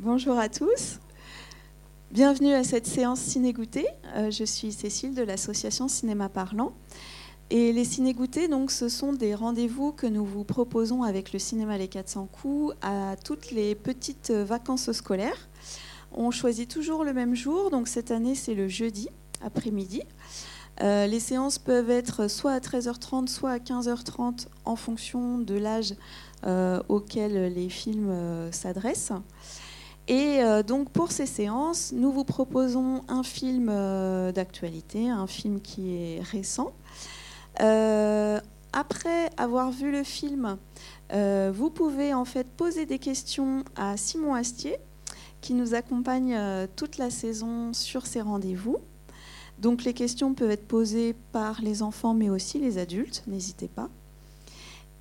Bonjour à tous. Bienvenue à cette séance ciné-goûté. Euh, je suis Cécile de l'association Cinéma Parlant. Et les ciné-goûtés, donc, ce sont des rendez-vous que nous vous proposons avec le cinéma Les 400 coups à toutes les petites vacances scolaires. On choisit toujours le même jour, donc cette année c'est le jeudi après-midi. Euh, les séances peuvent être soit à 13h30, soit à 15h30 en fonction de l'âge euh, auquel les films s'adressent. Et donc pour ces séances, nous vous proposons un film d'actualité, un film qui est récent. après avoir vu le film, vous pouvez en fait poser des questions à Simon Astier, qui nous accompagne toute la saison sur ces rendez-vous. Donc les questions peuvent être posées par les enfants, mais aussi les adultes, n'hésitez pas.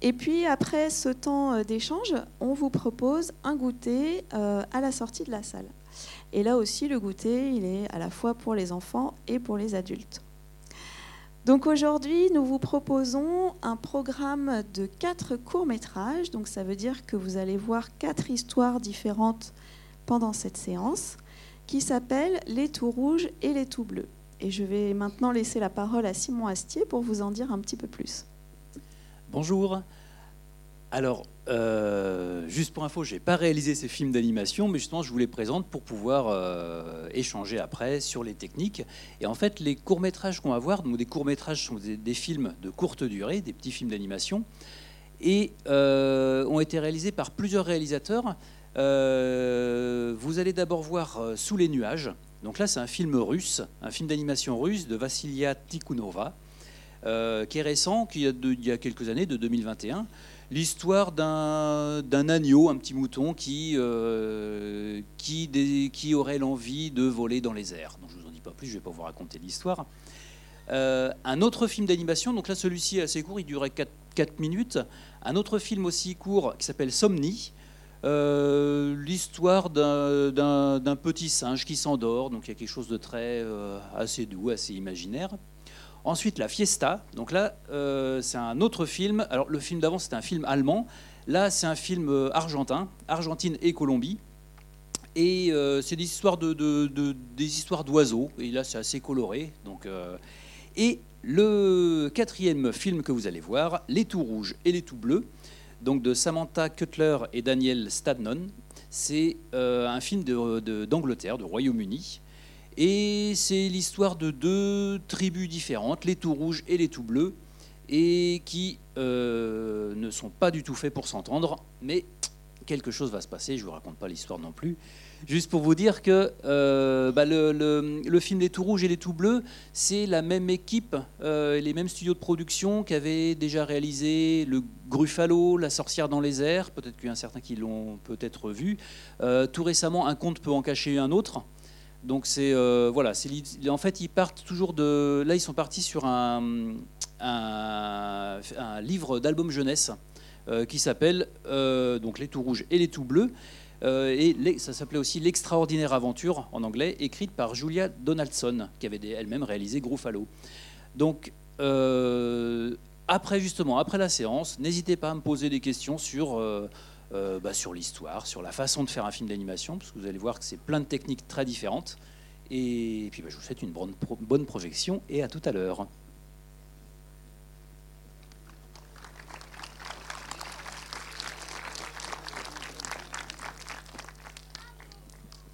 Et puis après ce temps euh, d'échange, on vous propose un goûter euh, à la sortie de la salle. Et là aussi, le goûter, il est à la fois pour les enfants et pour les adultes. Donc aujourd'hui, nous vous proposons un programme de quatre courts-métrages. Donc ça veut dire que vous allez voir quatre histoires différentes pendant cette séance qui s'appellent Les tout rouges et les tout bleus. Et je vais maintenant laisser la parole à Simon Astier pour vous en dire un petit peu plus. Bonjour. Alors, euh, juste pour info, je n'ai pas réalisé ces films d'animation, mais justement, je vous les présente pour pouvoir euh, échanger après sur les techniques. Et en fait, les courts-métrages qu'on va voir, donc des courts-métrages sont des, films de courte durée, des petits films d'animation, et euh, ont été réalisés par plusieurs réalisateurs. vous allez d'abord voir Sous les nuages, donc là, c'est un film russe, un film d'animation russe de Vassilia Tikhonova, euh, qui est récent, qui a il y a quelques années, de 2021. L'histoire d'un agneau, un petit mouton, qui, euh, qui, aurait l'envie de voler dans les airs. Donc je ne vous en dis pas plus, je ne vais pas vous raconter l'histoire. Euh, un autre film d'animation, donc là celui-ci est assez court, il durait 4, 4 minutes. Un autre film aussi court qui s'appelle Somni, l'histoire d'un petit singe qui s'endort, donc il y a quelque chose de très assez doux, assez imaginaire. Ensuite, La Fiesta. Donc là, euh, c'est un autre film. Alors le film d'avant, c'était un film allemand. Là, c'est un film argentin, Argentine et Colombie. Et c'est des histoires de, des histoires d'oiseaux. Et là, c'est assez coloré. Donc, et le quatrième film que vous allez voir, Les tout rouges et les tout bleus donc de Samantha Cutler et Daniel Stadnon. C'est euh, un film d'Angleterre, de, Royaume-Uni. Et c'est l'histoire de deux tribus différentes, les tout rouges et les tout bleus, et qui euh, ne sont pas du tout faits pour s'entendre, mais quelque chose va se passer, je ne vous raconte pas l'histoire non plus. Juste pour vous dire que euh, bah, le, film Les Tout Rouges et Les Tout Bleus, c'est la même équipe, euh, les mêmes studios de production qui avaient déjà réalisé Le Gruffalo, La Sorcière dans les airs, peut-être qu'il y a certains qui l'ont peut-être vu. Tout récemment, Un conte peut en cacher un autre. Donc c'est voilà, en fait ils partent toujours de là ils sont partis sur un, livre d'album jeunesse qui s'appelle donc Les Tout Rouges et Les Tout Bleus euh, et ça s'appelait aussi L'extraordinaire aventure en anglais, écrite par Julia Donaldson, qui avait elle-même réalisé Gruffalo. Donc, euh, après justement, après la séance, n'hésitez pas à me poser des questions sur, euh, bah, sur l'histoire, sur la façon de faire un film d'animation, parce que vous allez voir que c'est plein de techniques très différentes. Et puis, bah, je vous souhaite une bonne, bonne projection et à tout à l'heure.